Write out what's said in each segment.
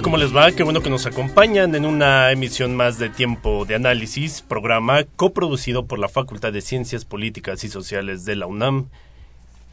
¿Cómo les va? Qué bueno que nos acompañan en una emisión más de Tiempo de Análisis, programa coproducido por la Facultad de Ciencias Políticas y Sociales de la UNAM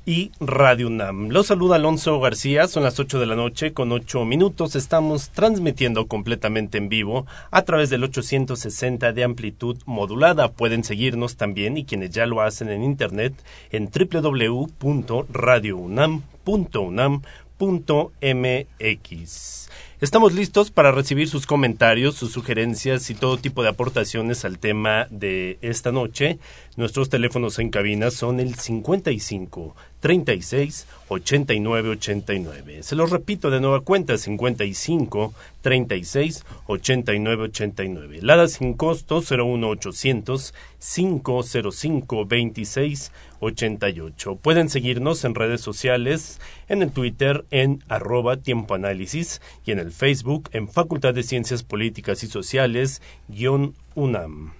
y Radio UNAM. Los saluda Alonso García, son las 8 de la noche con 8 minutos. Estamos transmitiendo completamente en vivo a través del 860 de amplitud modulada. Pueden seguirnos también y quienes ya lo hacen en internet en www.radiounam.unam.mx. Estamos listos para recibir sus comentarios, sus sugerencias y todo tipo de aportaciones al tema de esta noche. Nuestros teléfonos en cabina son el 55 36 89 89. Se los repito de nueva cuenta, 55 36 89 89. Lada sin costo 01800 505 26 88. Pueden seguirnos en redes sociales, en el Twitter en arroba tiempo análisis y en el Facebook en Facultad de Ciencias Políticas y Sociales guion UNAM.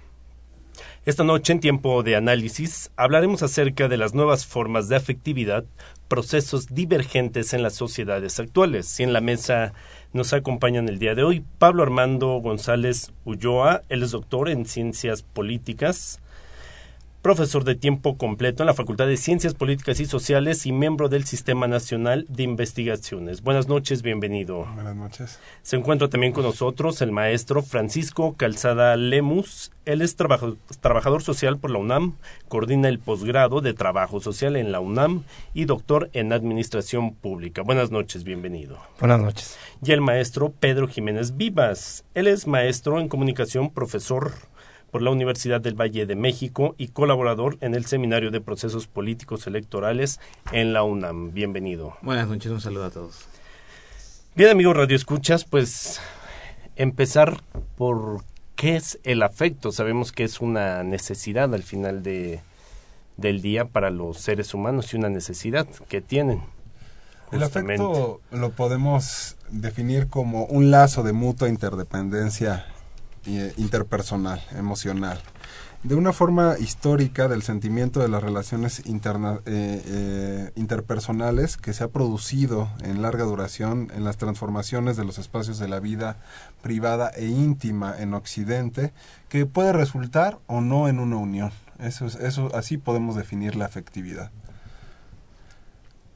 Esta noche en tiempo de análisis hablaremos acerca de las nuevas formas de afectividad, procesos divergentes en las sociedades actuales. Y en la mesa nos acompañan el día de hoy Pablo Armando González Ulloa, él es doctor en ciencias políticas, profesor de tiempo completo en la Facultad de Ciencias Políticas y Sociales y miembro del Sistema Nacional de Investigaciones. Buenas noches, bienvenido. Buenas noches. Se encuentra también con nosotros el maestro Francisco Calzada Lemus. Él es trabajador social por la UNAM, coordina el posgrado de Trabajo Social en la UNAM y doctor en Administración Pública. Buenas noches, bienvenido. Buenas noches. Y el maestro Pedro Jiménez Vivas. Él es maestro en comunicación, profesor por la Universidad del Valle de México y colaborador en el Seminario de Procesos Políticos Electorales en la UNAM. Bienvenido. Buenas noches, un saludo a todos. Bien, amigos Radio Escuchas, pues empezar por qué es el afecto. Sabemos que es una necesidad al final de, del día para los seres humanos y una necesidad que tienen. El afecto lo podemos definir como un lazo de mutua interdependencia interpersonal, emocional. De una forma histórica del sentimiento de las relaciones eh, eh, interpersonales que se ha producido en larga duración en las transformaciones de los espacios de la vida privada e íntima en Occidente, que puede resultar o no en una unión. Eso, eso así podemos definir la afectividad.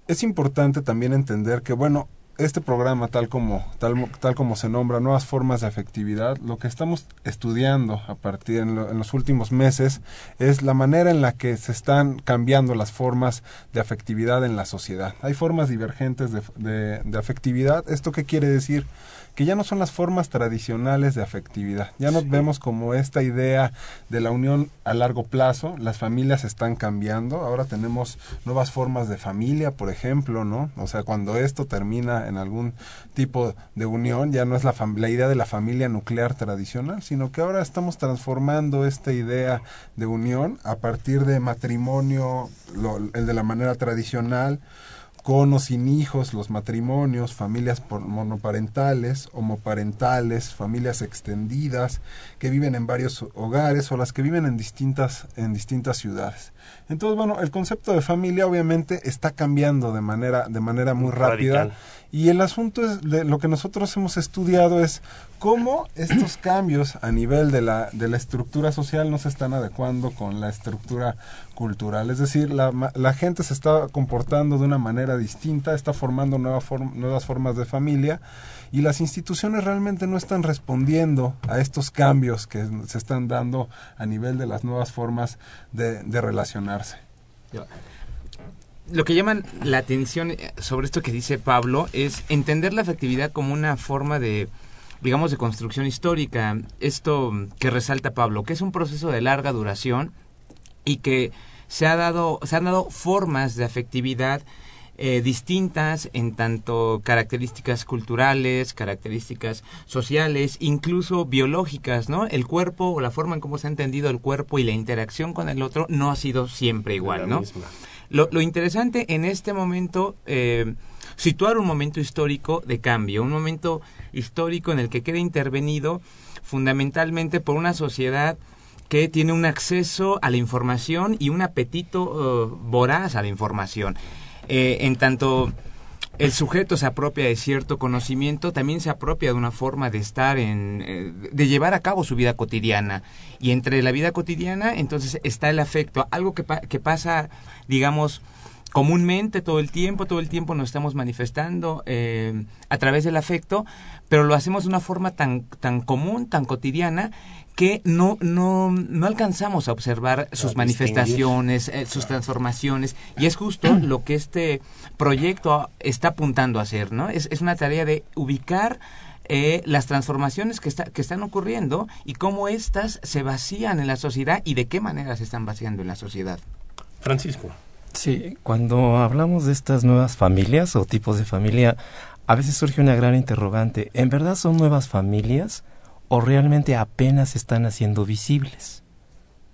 Es importante también entender que, bueno, este programa, tal como, tal, tal como se nombra, nuevas formas de afectividad, lo que estamos estudiando a partir en, los últimos meses es la manera en la que se están cambiando las formas de afectividad en la sociedad. Hay formas divergentes de, de afectividad. ¿Esto qué quiere decir? Que ya no son las formas tradicionales de afectividad. Ya nos vemos como esta idea de la unión a largo plazo. Las familias están cambiando. Ahora tenemos nuevas formas de familia, por ejemplo, ¿no? O sea, cuando esto termina en algún tipo de unión, ya no es la, la idea de la familia nuclear tradicional, sino que ahora estamos transformando esta idea de unión a partir de matrimonio, el de la manera tradicional, con o sin hijos, los matrimonios, familias monoparentales, homoparentales, familias extendidas que viven en varios hogares o las que viven en distintas en distintas ciudades. Entonces, bueno, el concepto de familia obviamente está cambiando de manera de manera muy rápida y el asunto es de lo que nosotros hemos estudiado es cómo estos cambios a nivel de la, de la estructura social no se están adecuando con la estructura cultural. Es decir, la, la gente se está comportando de una manera distinta, está formando nueva nuevas formas de familia y las instituciones realmente no están respondiendo a estos cambios que se están dando a nivel de las nuevas formas de, de relacionarse lo que llaman la atención eh, sobre esto que dice Pablo es entender la afectividad como una forma de digamos de construcción histórica esto que resalta Pablo que es un proceso de larga duración y que se ha dado se han dado formas de afectividad eh, distintas en tanto características culturales, características sociales, incluso biológicas, ¿no? El cuerpo o la forma en cómo se ha entendido el cuerpo y la interacción con el otro no ha sido siempre igual, ¿no? Lo, lo interesante en este momento, eh, situar un momento histórico de cambio, un momento histórico en el que queda intervenido fundamentalmente por una sociedad que tiene un acceso a la información y un apetito uh, voraz a la información. Eh, en tanto el sujeto se apropia de cierto conocimiento, también se apropia de una forma de estar en, eh, de llevar a cabo su vida cotidiana. Y entre la vida cotidiana, entonces está el afecto, algo que, que pasa, digamos, comúnmente todo el tiempo, todo el tiempo nos estamos manifestando eh, a través del afecto, pero lo hacemos de una forma tan, tan común, tan cotidiana, que no, no, no alcanzamos a observar sus manifestaciones, eh, sus transformaciones, y es justo lo que este proyecto está apuntando a hacer, ¿no? Es, es una tarea de ubicar eh, las transformaciones que, está, que están ocurriendo y cómo éstas se vacían en la sociedad y de qué manera se están vaciando en la sociedad. Francisco. Sí, cuando hablamos de estas nuevas familias o tipos de familia, a veces surge una gran interrogante. ¿En verdad son nuevas familias? O realmente apenas están haciendo visibles.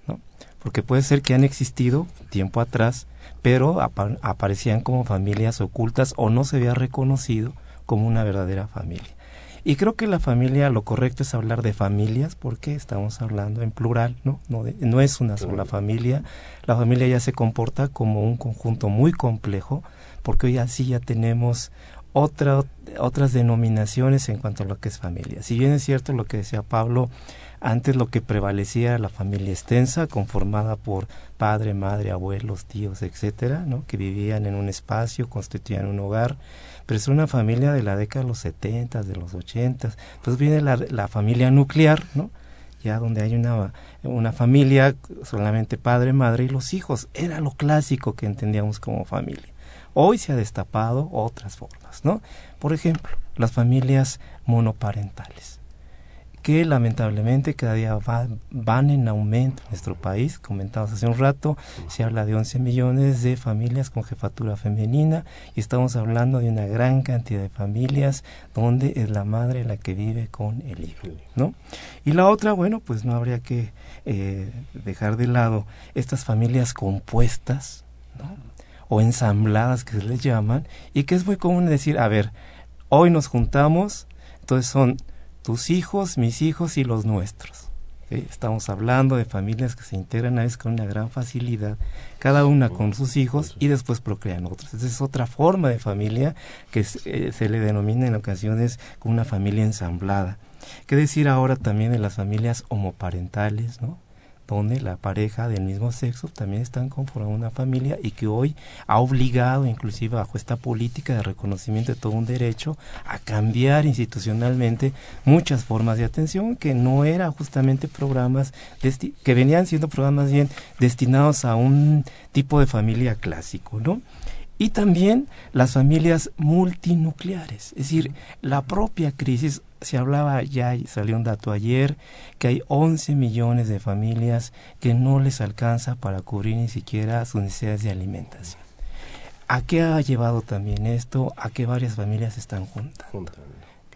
¿no? Porque puede ser que han existido tiempo atrás, pero aparecían como familias ocultas o no se había reconocido como una verdadera familia. Y creo que la familia, lo correcto es hablar de familias porque estamos hablando en plural, ¿no? No, no es una sola familia. La familia ya se comporta como un conjunto muy complejo porque hoy así ya tenemos otra, otras denominaciones en cuanto a lo que es familia. Si bien es cierto lo que decía Pablo, antes lo que prevalecía era la familia extensa, conformada por padre, madre, abuelos, tíos, etcétera, ¿no? que vivían en un espacio, constituían un hogar, pero es una familia de la década de los 70, de los 80. Pues viene la, la familia nuclear, ¿no? ya donde hay una, una familia, solamente padre, madre y los hijos. Era lo clásico que entendíamos como familia. Hoy se ha destapado otras formas, ¿no? Por ejemplo, las familias monoparentales, que lamentablemente cada día van en aumento en nuestro país. Comentamos hace un rato, se habla de 11 millones de familias con jefatura femenina y estamos hablando de una gran cantidad de familias donde es la madre la que vive con el hijo, ¿no? Y la otra, bueno, pues no habría que eh, dejar de lado estas familias compuestas, ¿no? O ensambladas que se les llaman, y que es muy común decir, a ver, hoy nos juntamos, entonces son tus hijos, mis hijos y los nuestros. Estamos hablando de familias que se integran a veces con una gran facilidad, cada una con sus hijos y después procrean otros. Esa es otra forma de familia que eh, se le denomina en ocasiones como una familia ensamblada. ¿Qué decir ahora también de las familias homoparentales, ¿no? Donde la pareja del mismo sexo también están conformando una familia y que hoy ha obligado, inclusive bajo esta política de reconocimiento de todo un derecho, a cambiar institucionalmente muchas formas de atención que no eran justamente programas que venían siendo programas bien destinados a un tipo de familia clásico, ¿no? Y también las familias multinucleares, es decir, la propia crisis, se hablaba ya y salió un dato ayer, que hay 11 millones de familias que no les alcanza para cubrir ni siquiera sus necesidades de alimentación. ¿A qué ha llevado también esto? A que varias familias están juntando.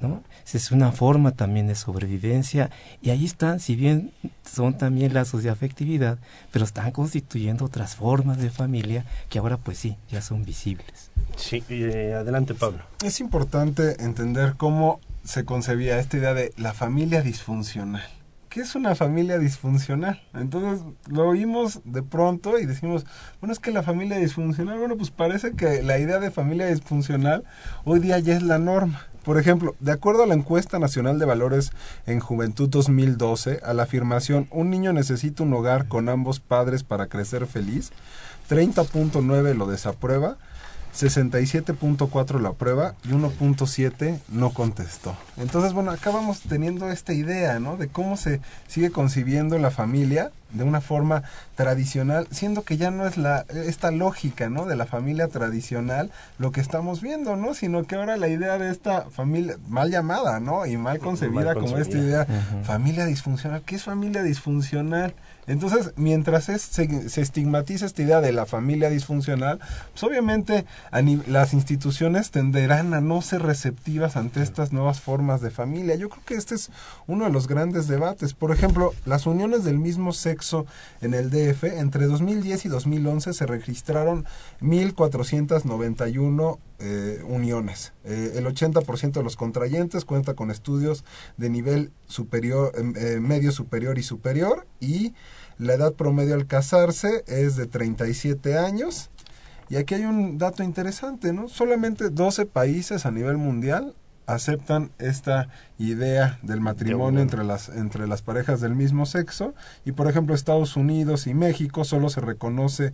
¿No? Es una forma también de sobrevivencia y ahí están, si bien son también lazos de afectividad, pero están constituyendo otras formas de familia que ahora pues sí, ya son visibles. Sí, eh, adelante Pablo. Es importante entender cómo se concebía esta idea de la familia disfuncional. ¿Qué es una familia disfuncional? Entonces lo oímos de pronto y decimos, bueno, es que la familia disfuncional, bueno, pues parece que la idea de familia disfuncional hoy día ya es la norma. Por ejemplo, de acuerdo a la encuesta nacional de valores en Juventud 2012, a la afirmación un niño necesita un hogar con ambos padres para crecer feliz, 30.9 lo desaprueba, 67.4 la prueba y 1.7 no contestó. Entonces, bueno, acá vamos teniendo esta idea, ¿no? De cómo se sigue concibiendo la familia de una forma tradicional, siendo que ya no es la esta lógica, ¿no? De la familia tradicional lo que estamos viendo, ¿no? Sino que ahora la idea de esta familia mal llamada, ¿no? Y mal concebida, como esta idea familia disfuncional. ¿Qué es familia disfuncional? Entonces, mientras se, estigmatiza esta idea de la familia disfuncional, pues obviamente las instituciones tenderán a no ser receptivas ante estas nuevas formas de familia. Yo creo que este es uno de los grandes debates. Por ejemplo, las uniones del mismo sexo en el DF, entre 2010 y 2011 se registraron 1.491 eh, uniones. Eh, el 80% de los contrayentes cuenta con estudios de nivel superior, em, eh, medio superior y superior y la edad promedio al casarse es de 37 años. Y aquí hay un dato interesante, ¿no? Solamente 12 países a nivel mundial aceptan esta idea del matrimonio entre las entre las parejas del mismo sexo. Y por ejemplo Estados Unidos y México solo se reconoce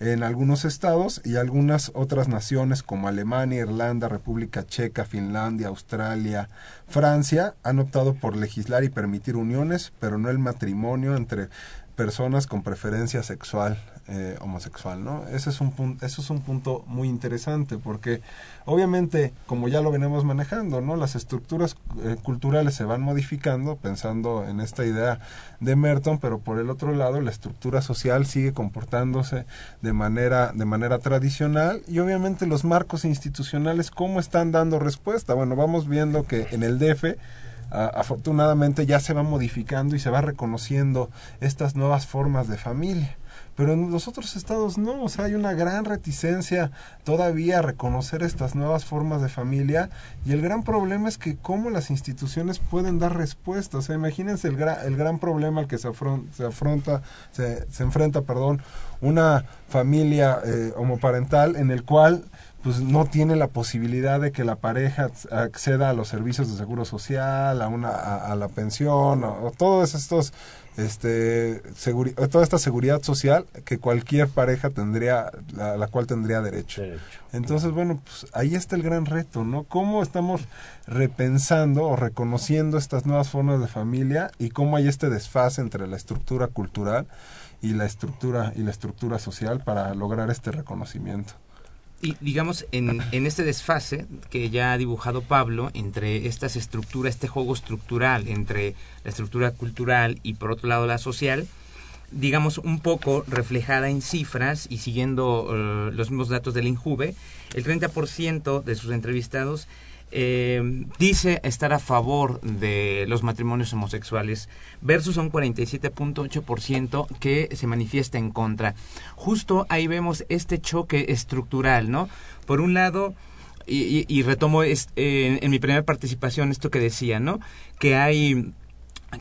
en algunos estados y algunas otras naciones como Alemania, Irlanda, República Checa, Finlandia, Australia, Francia han optado por legislar y permitir uniones, pero no el matrimonio entre personas con preferencia sexual eh, homosexual, ¿no? Ese es un punto, eso es un punto muy interesante porque obviamente, como ya lo venimos manejando, ¿no? Las estructuras eh, culturales se van modificando pensando en esta idea de Merton, pero por el otro lado la estructura social sigue comportándose de manera de manera tradicional y obviamente los marcos institucionales cómo están dando respuesta. Bueno, vamos viendo que en el DF afortunadamente ya se va modificando y se va reconociendo estas nuevas formas de familia. Pero en los otros estados no, o sea, hay una gran reticencia todavía a reconocer estas nuevas formas de familia y el gran problema es que cómo las instituciones pueden dar respuesta, o sea, imagínense el, el gran problema al que se, afronta, se, afronta, se enfrenta, perdón, una familia eh, homoparental en el cual pues no tiene la posibilidad de que la pareja acceda a los servicios de seguro social, a una a, la pensión, o, todos estos este toda esta seguridad social que cualquier pareja tendría la, la cual tendría derecho. Entonces, bueno, pues ahí está el gran reto, ¿no? Cómo estamos repensando o reconociendo estas nuevas formas de familia y cómo hay este desfase entre la estructura cultural y la estructura y la estructura social para lograr este reconocimiento. Y digamos, en, en, este desfase que ya ha dibujado Pablo entre estas estructuras, este juego estructural entre la estructura cultural y por otro lado la social, digamos un poco reflejada en cifras y siguiendo eh, los mismos datos del INJUVE, el 30% de sus entrevistados eh, dice estar a favor de los matrimonios homosexuales versus un 47.8% que se manifiesta en contra. Justo ahí vemos este choque estructural, ¿no? Por un lado, y, retomo en, mi primera participación esto que decía, ¿no? Que hay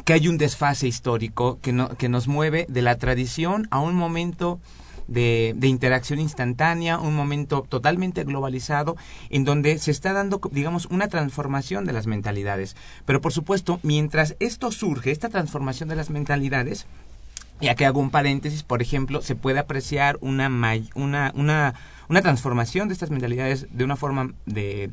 que hay un desfase histórico que, no, que nos mueve de la tradición a un momento de, interacción instantánea, un momento totalmente globalizado en donde se está dando, digamos, una transformación de las mentalidades. Pero por supuesto, mientras esto surge, esta transformación de las mentalidades, Y aquí hago un paréntesis, por ejemplo, se puede apreciar una, una, una, una transformación de estas mentalidades de una forma de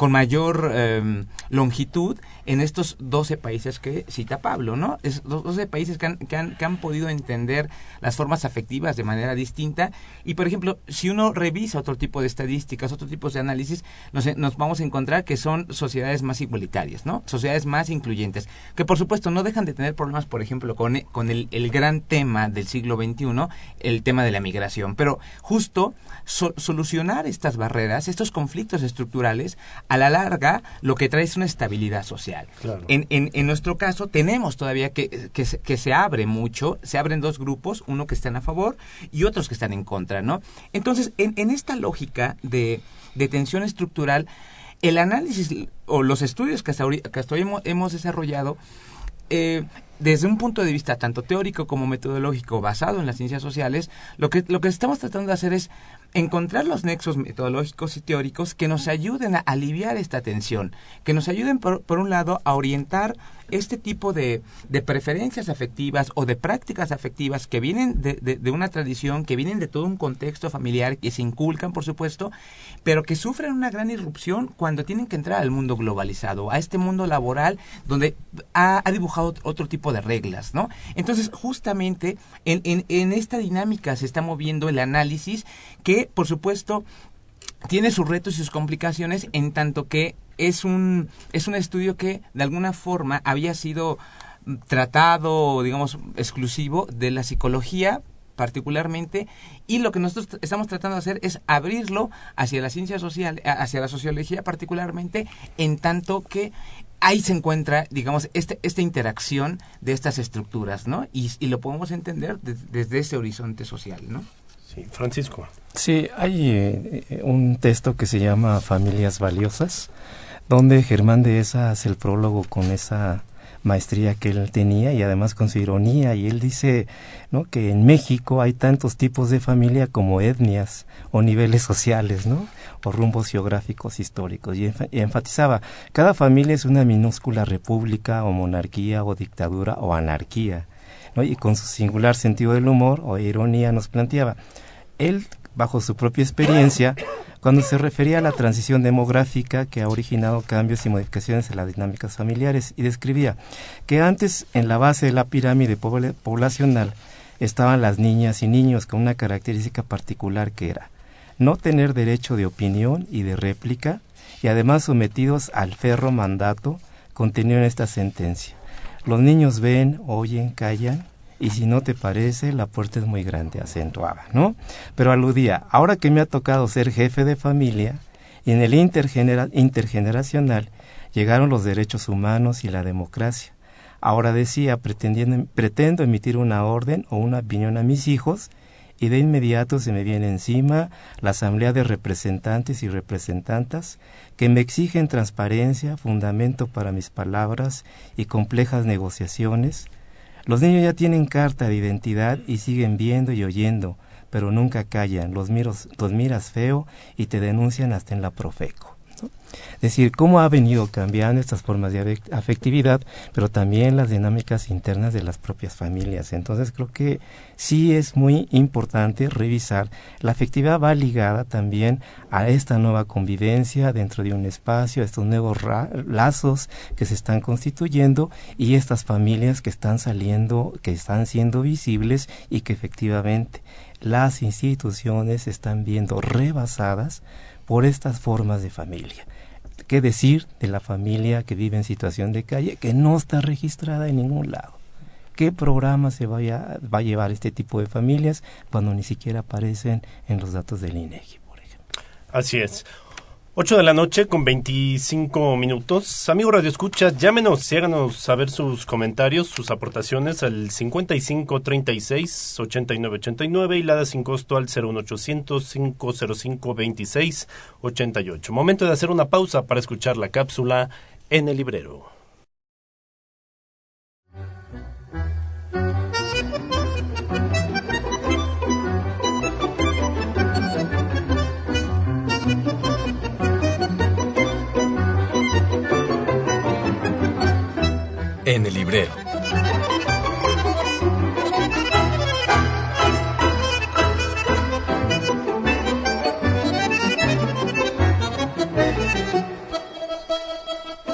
con mayor em, longitud en estos 12 países que cita Pablo, ¿no? Es 12 países que han, que, han, podido entender las formas afectivas de manera distinta y, por ejemplo, si uno revisa otro tipo de estadísticas, otro tipo de análisis, nos, nos vamos a encontrar que son sociedades más igualitarias, ¿no? Sociedades más incluyentes, que por supuesto no dejan de tener problemas, por ejemplo, con, con el, el gran tema del siglo XXI, el tema de la migración, pero justo solucionar estas barreras, estos conflictos estructurales, a la larga lo que trae es una estabilidad social. En, en, en, nuestro caso tenemos todavía que, que, que, se abre mucho, se abren dos grupos, uno que están a favor y otros que están en contra, ¿no? Entonces, en, en esta lógica de, de tensión estructural, el análisis o los estudios que hasta, que hasta hoy hemos, hemos desarrollado eh, desde un punto de vista tanto teórico como metodológico basado en las ciencias sociales, lo que, lo que estamos tratando de hacer es encontrar los nexos metodológicos y teóricos que nos ayuden a aliviar esta tensión, que nos ayuden, por, por un lado, a orientar este tipo de, de, preferencias afectivas o de prácticas afectivas que vienen de, de, una tradición, que vienen de todo un contexto familiar, que se inculcan, por supuesto, pero que sufren una gran irrupción cuando tienen que entrar al mundo globalizado, a este mundo laboral donde ha, dibujado otro tipo de reglas, ¿no? Entonces, justamente en, en, en esta dinámica se está moviendo el análisis que, por supuesto, tiene sus retos y sus complicaciones en tanto que es un, es un estudio que de alguna forma había sido tratado, digamos, exclusivo de la psicología particularmente y lo que nosotros estamos tratando de hacer es abrirlo hacia la ciencia social, hacia la sociología particularmente, en tanto que ahí se encuentra, digamos, este, esta interacción de estas estructuras, ¿no? Y, y lo podemos entender de, desde ese horizonte social, ¿no? Sí, Francisco. Sí, hay eh, un texto que se llama Familias Valiosas, donde Germán de esa hace el prólogo con esa maestría que él tenía y además con su ironía y él dice ¿no? que en México hay tantos tipos de familia como etnias o niveles sociales ¿no? o rumbos geográficos históricos y, y enfatizaba cada familia es una minúscula república o monarquía o dictadura o anarquía ¿no? y con su singular sentido del humor o ironía nos planteaba él bajo su propia experiencia cuando se refería a la transición demográfica que ha originado cambios y modificaciones en las dinámicas familiares y describía que antes en la base de la pirámide poblacional estaban las niñas y niños con una característica particular que era no tener derecho de opinión y de réplica y además sometidos al ferro mandato contenido en esta sentencia. Los niños ven, oyen, callan y si no te parece, la puerta es muy grande, acentuaba, ¿no? Pero aludía, ahora que me ha tocado ser jefe de familia, y en el intergenera intergeneracional llegaron los derechos humanos y la democracia. Ahora decía, pretendo emitir una orden o una opinión a mis hijos, y de inmediato se me viene encima la asamblea de representantes y representantas que me exigen transparencia, fundamento para mis palabras y complejas negociaciones, los niños ya tienen carta de identidad y siguen viendo y oyendo, pero nunca callan, los, miros, los miras feo y te denuncian hasta en la Profeco. Es decir, cómo ha venido cambiando estas formas de afectividad, pero también las dinámicas internas de las propias familias. Entonces creo que sí es muy importante revisar. La afectividad va ligada también a esta nueva convivencia dentro de un espacio, a estos nuevos lazos que se están constituyendo y estas familias que están saliendo, que están siendo visibles y que efectivamente las instituciones están viendo rebasadas por estas formas de familia. ¿Qué decir de la familia que vive en situación de calle que no está registrada en ningún lado? ¿Qué programa se va a llevar este tipo de familias cuando ni siquiera aparecen en los datos del INEGI, por ejemplo? Así es. 8 de la noche con 25 minutos. Amigo Radio Escucha, llámenos y háganos saber sus comentarios, sus aportaciones al 55 36 89 89 y la da sin costo al 01800 505 26 88. Momento de hacer una pausa para escuchar la cápsula en el librero. en el librero.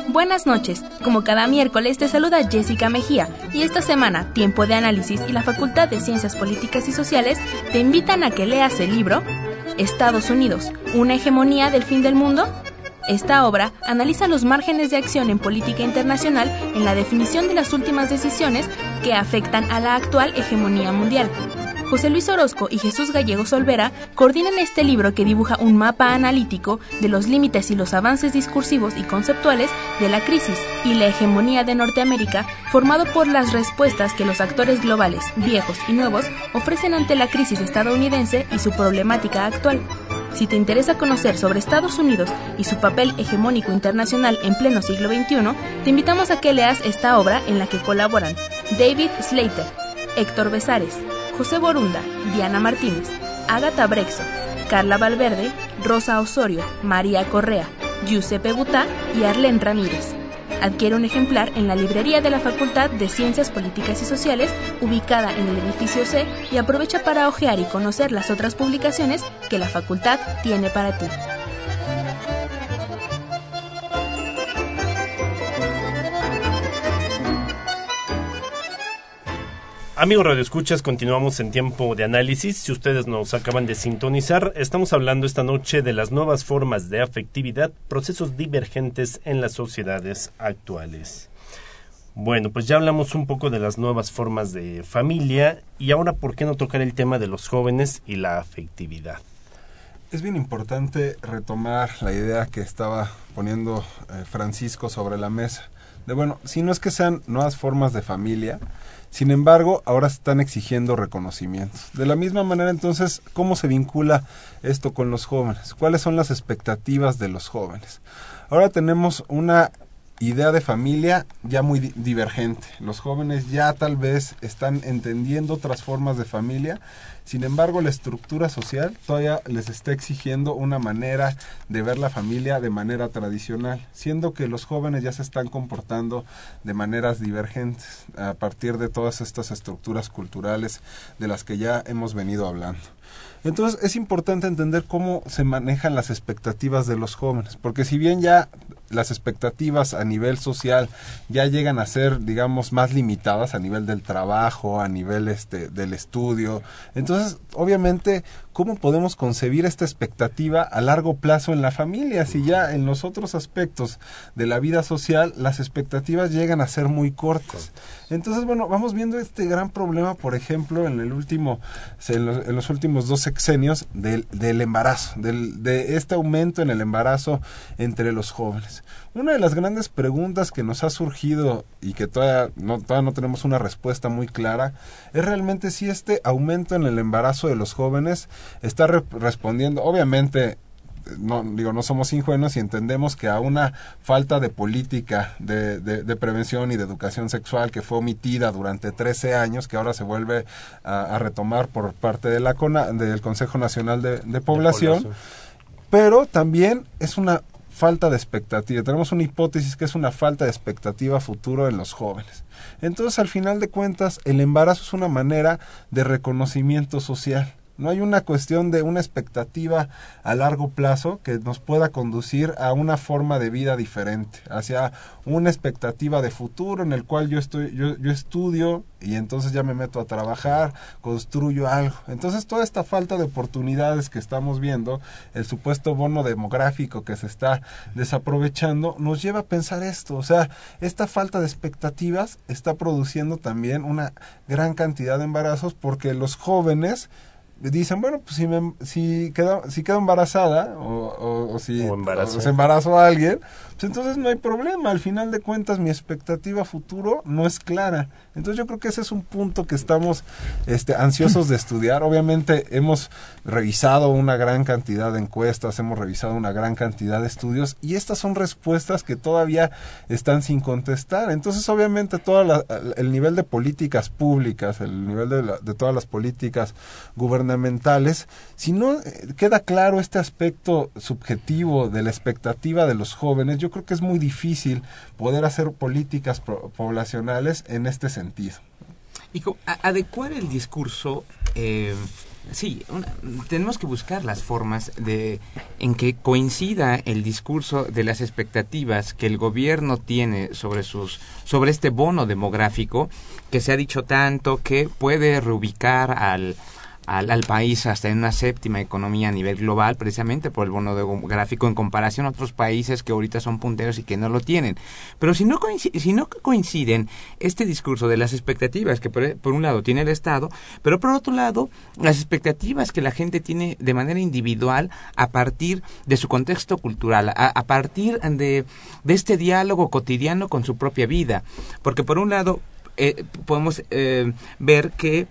Buenas noches. Como cada miércoles te saluda Jessica Mejía y esta semana Tiempo de Análisis y la Facultad de Ciencias Políticas y Sociales te invitan a que leas el libro Estados Unidos, una hegemonía del fin del mundo esta obra analiza los márgenes de acción en política internacional en la definición de las últimas decisiones que afectan a la actual hegemonía mundial. José Luis Orozco y Jesús Gallego Solvera coordinan este libro que dibuja un mapa analítico de los límites y los avances discursivos y conceptuales de la crisis y la hegemonía de Norteamérica, formado por las respuestas que los actores globales, viejos y nuevos, ofrecen ante la crisis estadounidense y su problemática actual. Si te interesa conocer sobre Estados Unidos y su papel hegemónico internacional en pleno siglo XXI, te invitamos a que leas esta obra en la que colaboran David Slater, Héctor Besares, José Borunda, Diana Martínez, Agatha Brexo, Carla Valverde, Rosa Osorio, María Correa, Giuseppe Butá y Arlene Ramírez. Adquiere un ejemplar en la librería de la Facultad de Ciencias Políticas y Sociales, ubicada en el edificio C, y aprovecha para hojear y conocer las otras publicaciones que la facultad tiene para ti. Amigos Radio Escuchas, continuamos en tiempo de análisis. Si ustedes nos acaban de sintonizar, estamos hablando esta noche de las nuevas formas de afectividad, procesos divergentes en las sociedades actuales. Bueno, pues ya hablamos un poco de las nuevas formas de familia y ahora, ¿por qué no tocar el tema de los jóvenes y la afectividad? Es bien importante retomar la idea que estaba poniendo eh, Francisco sobre la mesa. De bueno, si no es que sean nuevas formas de familia, sin embargo, ahora están exigiendo reconocimientos. De la misma manera, entonces, ¿cómo se vincula esto con los jóvenes? ¿Cuáles son las expectativas de los jóvenes? Ahora tenemos una idea de familia ya muy divergente. Los jóvenes ya tal vez están entendiendo otras formas de familia, sin embargo la estructura social todavía les está exigiendo una manera de ver la familia de manera tradicional, siendo que los jóvenes ya se están comportando de maneras divergentes a partir de todas estas estructuras culturales de las que ya hemos venido hablando. Entonces es importante entender cómo se manejan las expectativas de los jóvenes, porque si bien ya las expectativas a nivel social ya llegan a ser, digamos, más limitadas a nivel del trabajo, a nivel este del estudio. Entonces, obviamente, ¿cómo podemos concebir esta expectativa a largo plazo en la familia si ya en los otros aspectos de la vida social las expectativas llegan a ser muy cortas? Entonces, bueno, vamos viendo este gran problema, por ejemplo, en el último en los, últimos dos sexenios del, del embarazo, del, de este aumento en el embarazo entre los jóvenes. Una de las grandes preguntas que nos ha surgido y que todavía no, todavía no tenemos una respuesta muy clara es realmente si este aumento en el embarazo de los jóvenes está respondiendo, obviamente no digo no somos ingenuos y entendemos que a una falta de política de, de, prevención y de educación sexual que fue omitida durante 13 años que ahora se vuelve a, retomar por parte de la del Consejo Nacional de, de Población pero también es una falta de expectativa. Tenemos una hipótesis que es una falta de expectativa futuro en los jóvenes. Entonces, al final de cuentas, el embarazo es una manera de reconocimiento social. No hay una cuestión de una expectativa a largo plazo que nos pueda conducir a una forma de vida diferente, hacia una expectativa de futuro en el cual yo estoy, yo, yo estudio y entonces ya me meto a trabajar, construyo algo. Entonces toda esta falta de oportunidades que estamos viendo, el supuesto bono demográfico que se está desaprovechando, nos lleva a pensar esto. O sea, esta falta de expectativas está produciendo también una gran cantidad de embarazos porque los jóvenes dicen, bueno, pues si, me, si, queda, si quedo embarazada o, o, si se embarazó a alguien, pues entonces no hay problema. Al final de cuentas, mi expectativa futuro no es clara. Entonces yo creo que ese es un punto que estamos este, ansiosos de estudiar. Obviamente hemos revisado una gran cantidad de encuestas, hemos revisado una gran cantidad de estudios y estas son respuestas que todavía están sin contestar. Entonces obviamente todo el nivel de políticas públicas, el nivel de, de todas las políticas gubernamentales, si no eh, queda claro este aspecto subjetivo de la expectativa de los jóvenes, yo creo que es muy difícil poder hacer políticas poblacionales en este sentido. Y adecuar el discurso, eh, Sí, tenemos que buscar las formas de en que coincida el discurso de las expectativas que el gobierno tiene sobre sus sobre este bono demográfico que se ha dicho tanto que puede reubicar al al, al, país hasta en una séptima economía a nivel global, precisamente por el bono demográfico en comparación a otros países que ahorita son punteros y que no lo tienen. Pero si no, coinciden, si no coinciden este discurso de las expectativas que por, un lado tiene el Estado, pero por otro lado las expectativas que la gente tiene de manera individual a partir de su contexto cultural, a, a partir de, de este diálogo cotidiano con su propia vida. Porque por un lado eh, podemos eh, ver que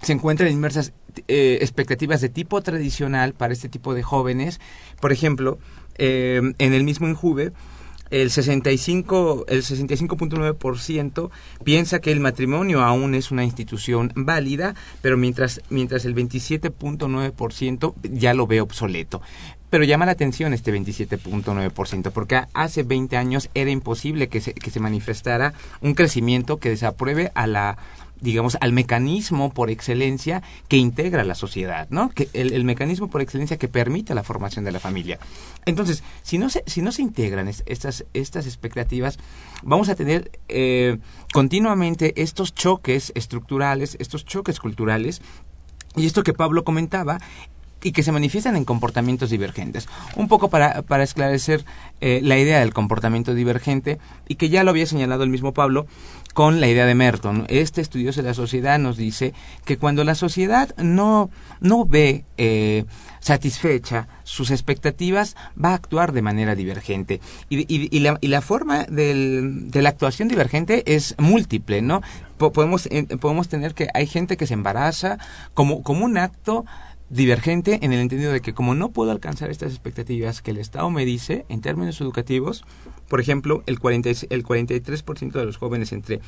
se encuentran inmersas eh, expectativas de tipo tradicional para este tipo de jóvenes. Por ejemplo, eh, en el mismo Injuve, el 65 el 65.9% piensa que el matrimonio aún es una institución válida, pero mientras mientras el 27.9% ya lo ve obsoleto. Pero llama la atención este 27.9%, porque hace 20 años era imposible que se, que se manifestara un crecimiento que desapruebe a la digamos, al mecanismo por excelencia que integra la sociedad, ¿no? Que el, el, mecanismo por excelencia que permite la formación de la familia. Entonces, si no se, si no se integran estas, estas expectativas, vamos a tener eh, continuamente estos choques estructurales, estos choques culturales, y esto que Pablo comentaba, y que se manifiestan en comportamientos divergentes. Un poco para, para esclarecer eh, la idea del comportamiento divergente y que ya lo había señalado el mismo Pablo con la idea de Merton. Este estudioso de la sociedad nos dice que cuando la sociedad no, no ve eh, satisfecha sus expectativas, va a actuar de manera divergente. Y, y, la, y la, forma del, de la actuación divergente es múltiple, ¿no? podemos, eh, podemos tener que hay gente que se embaraza como, como un acto divergente en el entendido de que como no puedo alcanzar estas expectativas que el Estado me dice en términos educativos, por ejemplo, el, 40, el 43% de los jóvenes entre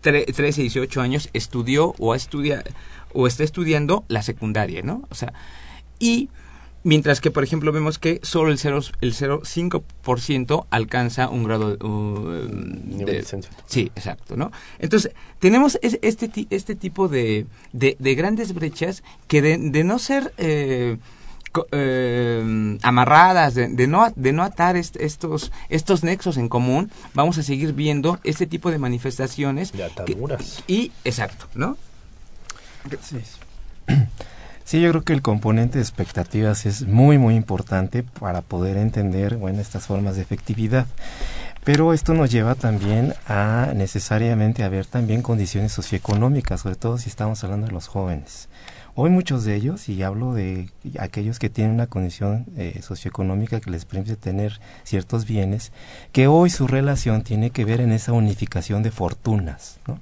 13 y 18 años estudió o, estudia, o está estudiando la secundaria, ¿no? O sea, y Mientras que, por ejemplo, vemos que solo el 0,5% el 0, alcanza un grado uh, de... Sí, exacto, ¿no? Entonces, tenemos este, este tipo de, de, de grandes brechas que de, de no ser... Eh, eh, amarradas, de, de, no, de no atar est estos, estos nexos en común, vamos a seguir viendo este tipo de manifestaciones. De ataduras. Que, y, exacto, ¿no? Sí. Sí, yo creo que el componente de expectativas es muy, muy importante para poder entender, bueno, estas formas de efectividad. Pero esto nos lleva también a necesariamente a ver también condiciones socioeconómicas, sobre todo si estamos hablando de los jóvenes. Hoy muchos de ellos, y hablo de aquellos que tienen una condición eh, socioeconómica que les permite tener ciertos bienes, que hoy su relación tiene que ver en esa unificación de fortunas, ¿no?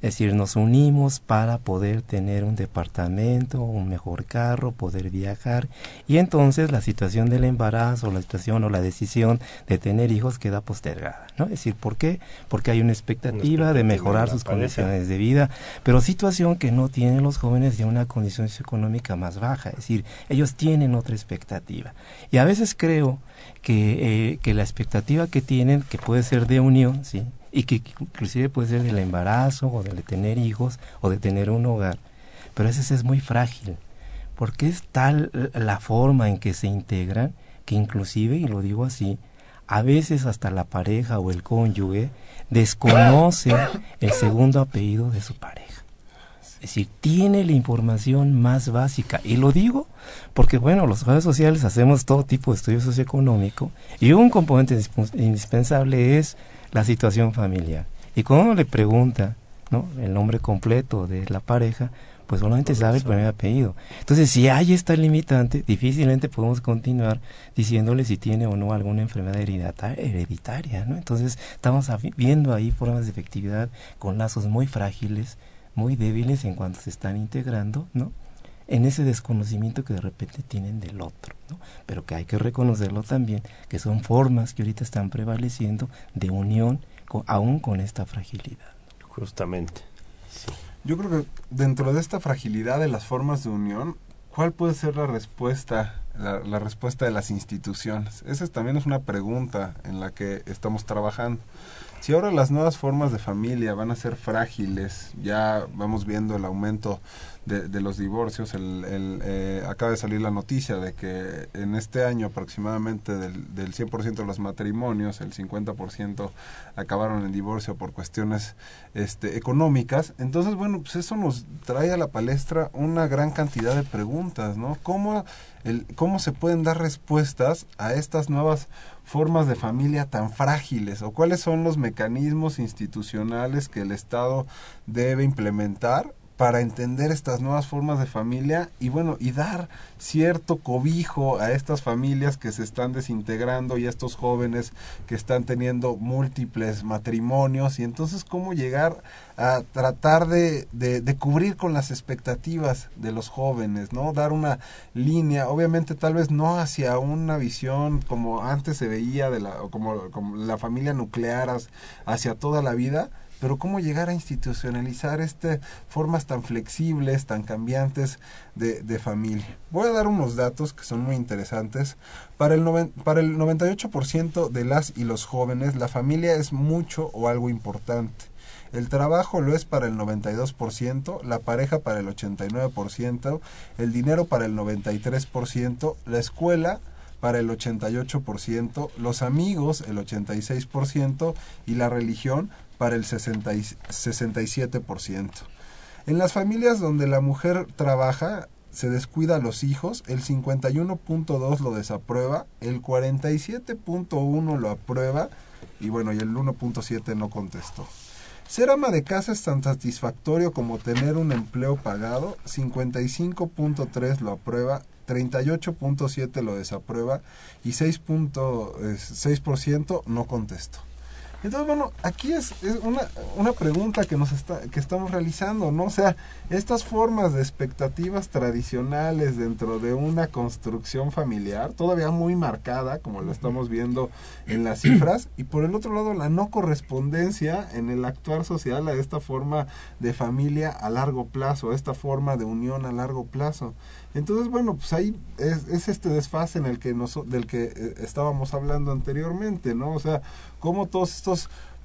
Es decir, nos unimos para poder tener un departamento, un mejor carro, poder viajar. Y entonces la situación del embarazo, la situación o la decisión de tener hijos queda postergada. ¿no? Es decir, ¿por qué? Porque hay una expectativa, una expectativa de mejorar sus condiciones de vida, pero situación que no tienen los jóvenes de una condición económica más baja. Es decir, ellos tienen otra expectativa. Y a veces creo que, eh, que la expectativa que tienen, que puede ser de unión, ¿sí? Y que inclusive puede ser del embarazo o de tener hijos o de tener un hogar, pero ese es muy frágil, porque es tal la forma en que se integran que inclusive, y lo digo así, a veces hasta la pareja o el cónyuge desconoce el segundo apellido de su pareja. Es decir, tiene la información más básica. Y lo digo porque, bueno, los redes sociales hacemos todo tipo de estudio socioeconómico y un componente indispensable es la situación familiar. Y cuando uno le pregunta ¿no? el nombre completo de la pareja, pues solamente sabe el primer apellido. Entonces, si hay esta limitante, difícilmente podemos continuar diciéndole si tiene o no alguna enfermedad hereditaria, ¿no? Entonces, estamos viendo ahí formas de efectividad con lazos muy frágiles, muy débiles en cuanto se están integrando, ¿no? en ese desconocimiento que de repente tienen del otro, ¿no? pero que hay que reconocerlo también, que son formas que ahorita están prevaleciendo de unión con, aún con esta fragilidad. Justamente. Sí. Yo creo que dentro de esta fragilidad de las formas de unión, ¿cuál puede ser la respuesta, la, la respuesta de las instituciones? Esa también es una pregunta en la que estamos trabajando. Si ahora las nuevas formas de familia van a ser frágiles, ya vamos viendo el aumento de, los divorcios, el, eh, acaba de salir la noticia de que en este año aproximadamente del, del 100% de los matrimonios, el 50% acabaron en divorcio por cuestiones este, económicas. Entonces, bueno, pues eso nos trae a la palestra una gran cantidad de preguntas, ¿no? ¿Cómo, el, cómo se pueden dar respuestas a estas nuevas formas de familia tan frágiles o cuáles son los mecanismos institucionales que el Estado debe implementar para entender estas nuevas formas de familia y bueno, y dar cierto cobijo a estas familias que se están desintegrando y a estos jóvenes que están teniendo múltiples matrimonios y entonces cómo llegar a tratar de, de, cubrir con las expectativas de los jóvenes, ¿no? Dar una línea, obviamente tal vez no hacia una visión como antes se veía de la, como, como la familia nuclear hacia toda la vida, pero cómo llegar a institucionalizar este formas tan flexibles, tan cambiantes de, de familia. Voy a dar unos datos que son muy interesantes. Para el, para el 98% de las y los jóvenes, la familia es mucho o algo importante. El trabajo lo es para el 92%, la pareja para el 89%, el dinero para el 93%, la escuela para el 88%, los amigos el 86% y la religión para el 67%. En las familias donde la mujer trabaja, se descuida a los hijos, el 51.2 lo desaprueba, el 47.1 lo aprueba y bueno, y el 1.7 no contestó. Ser ama de casa es tan satisfactorio como tener un empleo pagado, 55.3 lo aprueba, 38.7 lo desaprueba y 6.6% no contestó. Entonces, bueno, aquí es, una, una, pregunta que nos está, que estamos realizando, ¿no? O sea, estas formas de expectativas tradicionales dentro de una construcción familiar, todavía muy marcada, como lo estamos viendo en las cifras, y por el otro lado, la no correspondencia en el actuar social a esta forma de familia a largo plazo, a esta forma de unión a largo plazo. Entonces, bueno, pues ahí es, es este desfase en el que nos, del que eh, estábamos hablando anteriormente, ¿no? O sea, cómo todos estos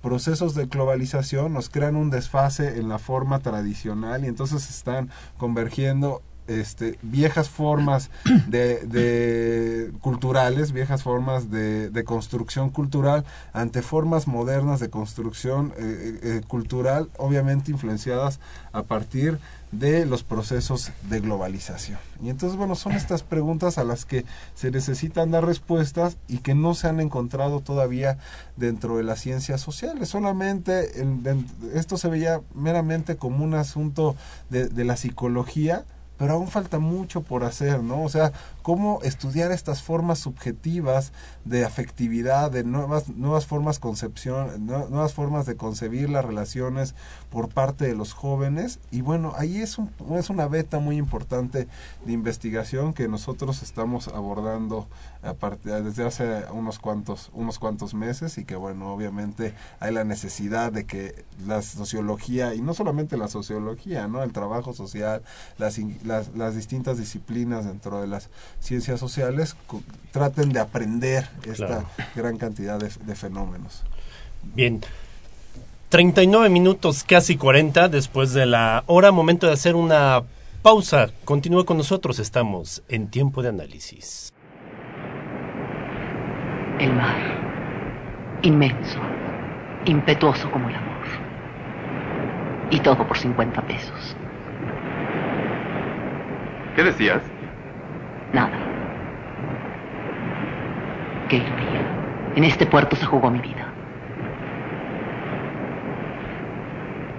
procesos de globalización nos crean un desfase en la forma tradicional y entonces están convergiendo este, viejas formas de, de culturales, viejas formas de, de, construcción cultural ante formas modernas de construcción eh, eh, eh, cultural, obviamente influenciadas a partir de los procesos de globalización. Y entonces, bueno, son estas preguntas a las que se necesitan dar respuestas y que no se han encontrado todavía dentro de las ciencias sociales. Solamente esto se veía meramente como un asunto de, de la psicología, pero aún falta mucho por hacer, ¿no? O sea, cómo estudiar estas formas subjetivas de afectividad, de nuevas, nuevas formas concepción, nuevas formas de concebir las relaciones por parte de los jóvenes. Y bueno, ahí es, un, es una beta muy importante de investigación que nosotros estamos abordando desde hace unos cuantos, unos cuantos meses y que bueno, obviamente hay la necesidad de que la sociología, y no solamente la sociología, ¿no? El trabajo social, las, las distintas disciplinas dentro de las ciencias sociales traten de aprender esta gran cantidad de, de fenómenos. Bien. 39 minutos, casi 40 después de la hora, momento de hacer una pausa. Continúe con nosotros, estamos en tiempo de análisis. El mar, inmenso, impetuoso como el amor. Y todo por 50 pesos. ¿Qué decías? Nada. Qué ironía. En este puerto se jugó mi vida.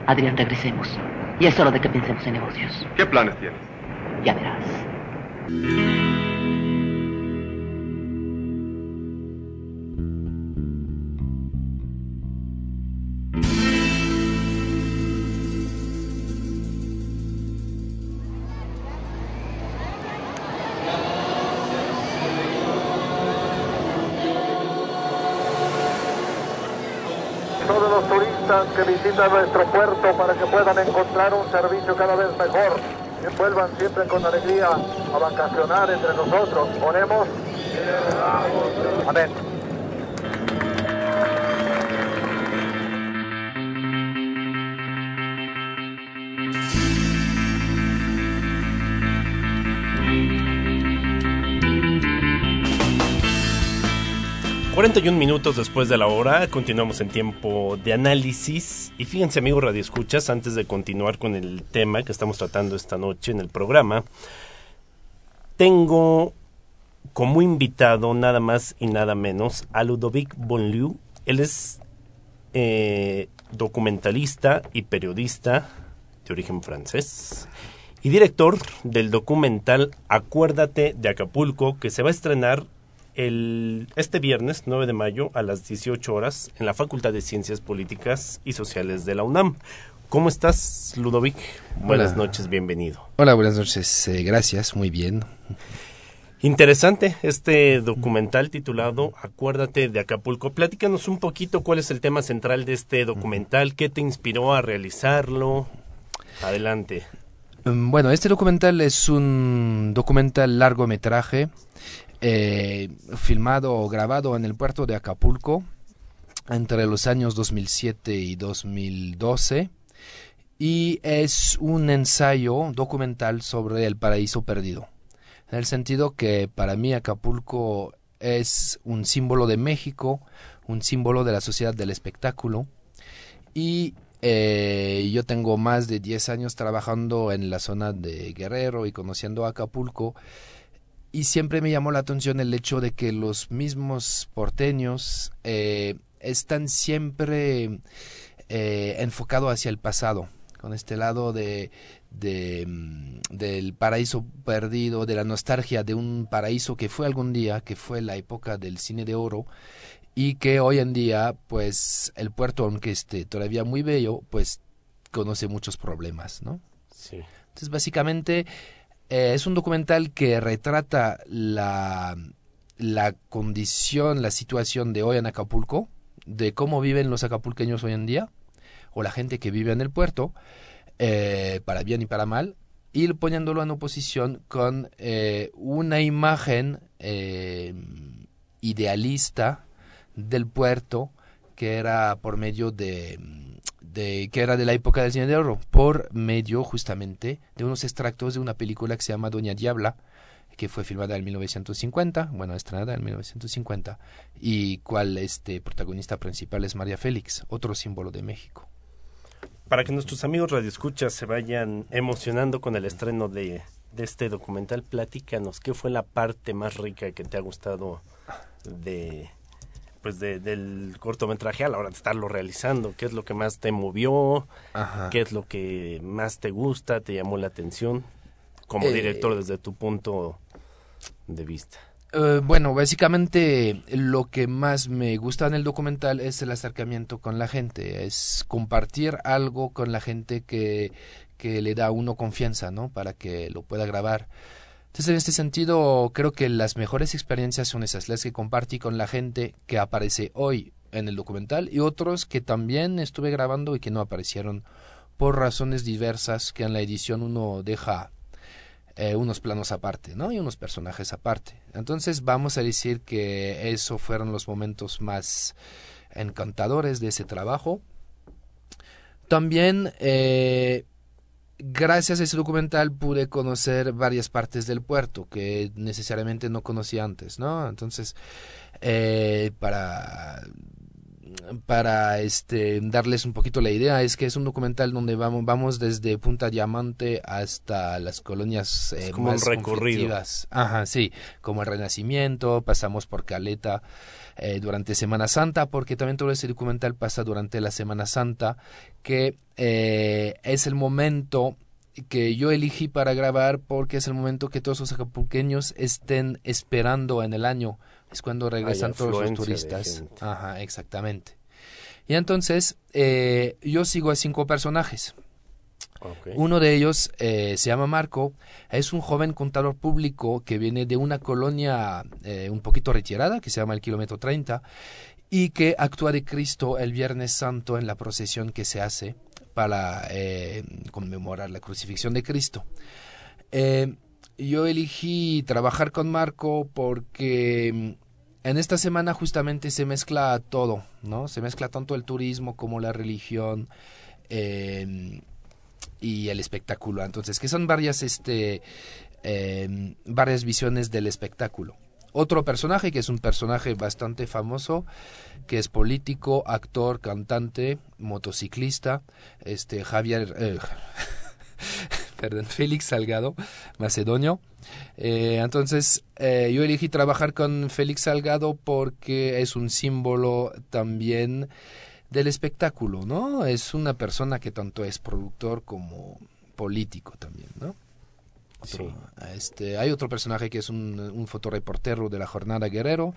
Adrián, regresemos. Y es hora de que pensemos en negocios. ¿Qué planes tienes? Ya verás. brinda nuestro puerto para que puedan encontrar un servicio cada vez mejor, que vuelvan siempre con alegría a vacacionar entre nosotros. Oremos. Amén. ...41 minutos después de la hora... ...continuamos en tiempo de análisis... Y fíjense, amigos radioescuchas, antes de continuar con el tema que estamos tratando esta noche en el programa, tengo como invitado nada más y nada menos a Ludovic Bonlieu. Él es eh, documentalista y periodista de origen francés y director del documental Acuérdate de Acapulco, que se va a estrenar el, este viernes 9 de mayo a las 18 horas en la Facultad de Ciencias Políticas y Sociales de la UNAM. ¿Cómo estás, Ludovic? Buenas noches, bienvenido. Hola, buenas noches, eh, gracias, muy bien. Interesante este documental titulado Acuérdate de Acapulco. Platícanos un poquito cuál es el tema central de este documental, qué te inspiró a realizarlo. Adelante. Mm, bueno, este documental es un documental largometraje eh, filmado o grabado en el puerto de Acapulco entre los años 2007 y 2012 y es un ensayo documental sobre el paraíso perdido. En el sentido que para mí Acapulco es un símbolo de México, un símbolo de la sociedad del espectáculo y eh, yo tengo más de 10 años trabajando en la zona de Guerrero y conociendo Acapulco y siempre me llamó la atención el hecho de que los mismos porteños eh, están siempre eh, enfocados hacia el pasado, con este lado de, de, mm, del paraíso perdido, de la nostalgia de un paraíso que fue algún día, que fue la época del cine de oro, y que hoy en día, pues, el puerto, aunque esté todavía muy bello, pues, conoce muchos problemas, ¿no? Sí. Entonces, básicamente, eh, es un documental que retrata la, la condición, la situación de hoy en Acapulco, de cómo viven los acapulqueños hoy en día, o la gente que vive en el puerto, eh, para bien y para mal, y poniéndolo en oposición con eh, una imagen idealista del puerto que era por medio de de, que era de la época del cine de oro, por medio justamente de unos extractos de una película que se llama Doña Diabla, que fue filmada en 1950, bueno, estrenada en 1950, y cual este protagonista principal es María Félix, otro símbolo de México. Para que nuestros amigos radioescuchas se vayan emocionando con el estreno de, de este documental, platícanos, ¿qué fue la parte más rica que te ha gustado de, pues del cortometraje a la hora de estarlo realizando? ¿Qué es lo que más te movió? ¿Qué es lo que más te gusta, te llamó la atención como Eh, director desde tu punto de vista? Eh, bueno, básicamente lo que más me gusta en el documental es el acercamiento con la gente, es compartir algo con la gente que, que le da a uno confianza, ¿no? Para que lo pueda grabar. Entonces, en este sentido, creo que las mejores experiencias son esas, las que compartí con la gente que aparece hoy en el documental y otros que también estuve grabando y que no aparecieron por razones diversas que en la edición uno deja eh, unos planos aparte, ¿no? Y unos personajes aparte. Entonces vamos a decir que eso fueron los momentos más encantadores de ese trabajo. También eh, gracias a ese documental pude conocer varias partes del puerto que necesariamente no conocía antes, ¿no? Entonces, eh, para para este darles un poquito la idea es que es un documental donde vamos vamos desde Punta Diamante hasta las colonias eh, como más conflictivas. Ajá, sí, como el Renacimiento, pasamos por Caleta eh, durante Semana Santa, porque también todo ese documental pasa durante la Semana Santa, que eh, es el momento que yo elegí para grabar porque es el momento que todos los acapulqueños estén esperando en el año. Es cuando regresan todos los turistas. Ajá, exactamente. Y entonces eh, yo sigo a cinco personajes. Uno de ellos eh, se llama Marco, es un joven contador público que viene de una colonia eh, un poquito retirada, que se llama el kilómetro 30, y que actúa de Cristo el Viernes Santo en la procesión que se hace para conmemorar la crucifixión de Cristo. Yo elegí trabajar con Marco porque mm, en esta semana justamente se mezcla todo, ¿no? Se mezcla tanto el turismo como la religión eh, y el espectáculo. Entonces, que son varias, este, eh, varias visiones del espectáculo. otro personaje que es un personaje bastante famoso, que es político, actor, cantante, motociclista, este Javier, eh, perdón, Félix Salgado, macedonio. Eh, entonces, eh, yo elegí trabajar con Félix Salgado porque es un símbolo también del espectáculo, ¿no? Es una persona que tanto es productor como político también, ¿no? este, hay otro personaje que es un, un fotoreportero de la jornada Guerrero,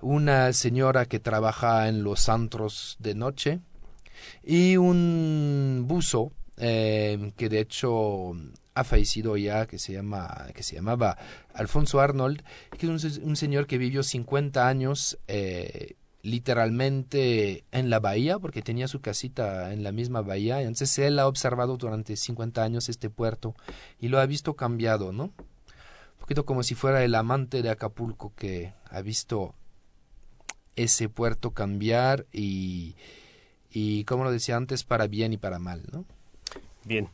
una señora que trabaja en los antros de noche y un buzo eh, que de hecho ha fallecido ya, que se, llama, que se llamaba Alfonso Arnold, que es un, señor que vivió 50 años eh, literalmente en la bahía, porque tenía su casita en la misma bahía. Entonces él ha observado durante 50 años este puerto y lo ha visto cambiado, ¿no? Un poquito como si fuera el amante de Acapulco que ha visto ese puerto cambiar y, y como lo decía antes, para bien y para mal, ¿no? Bien.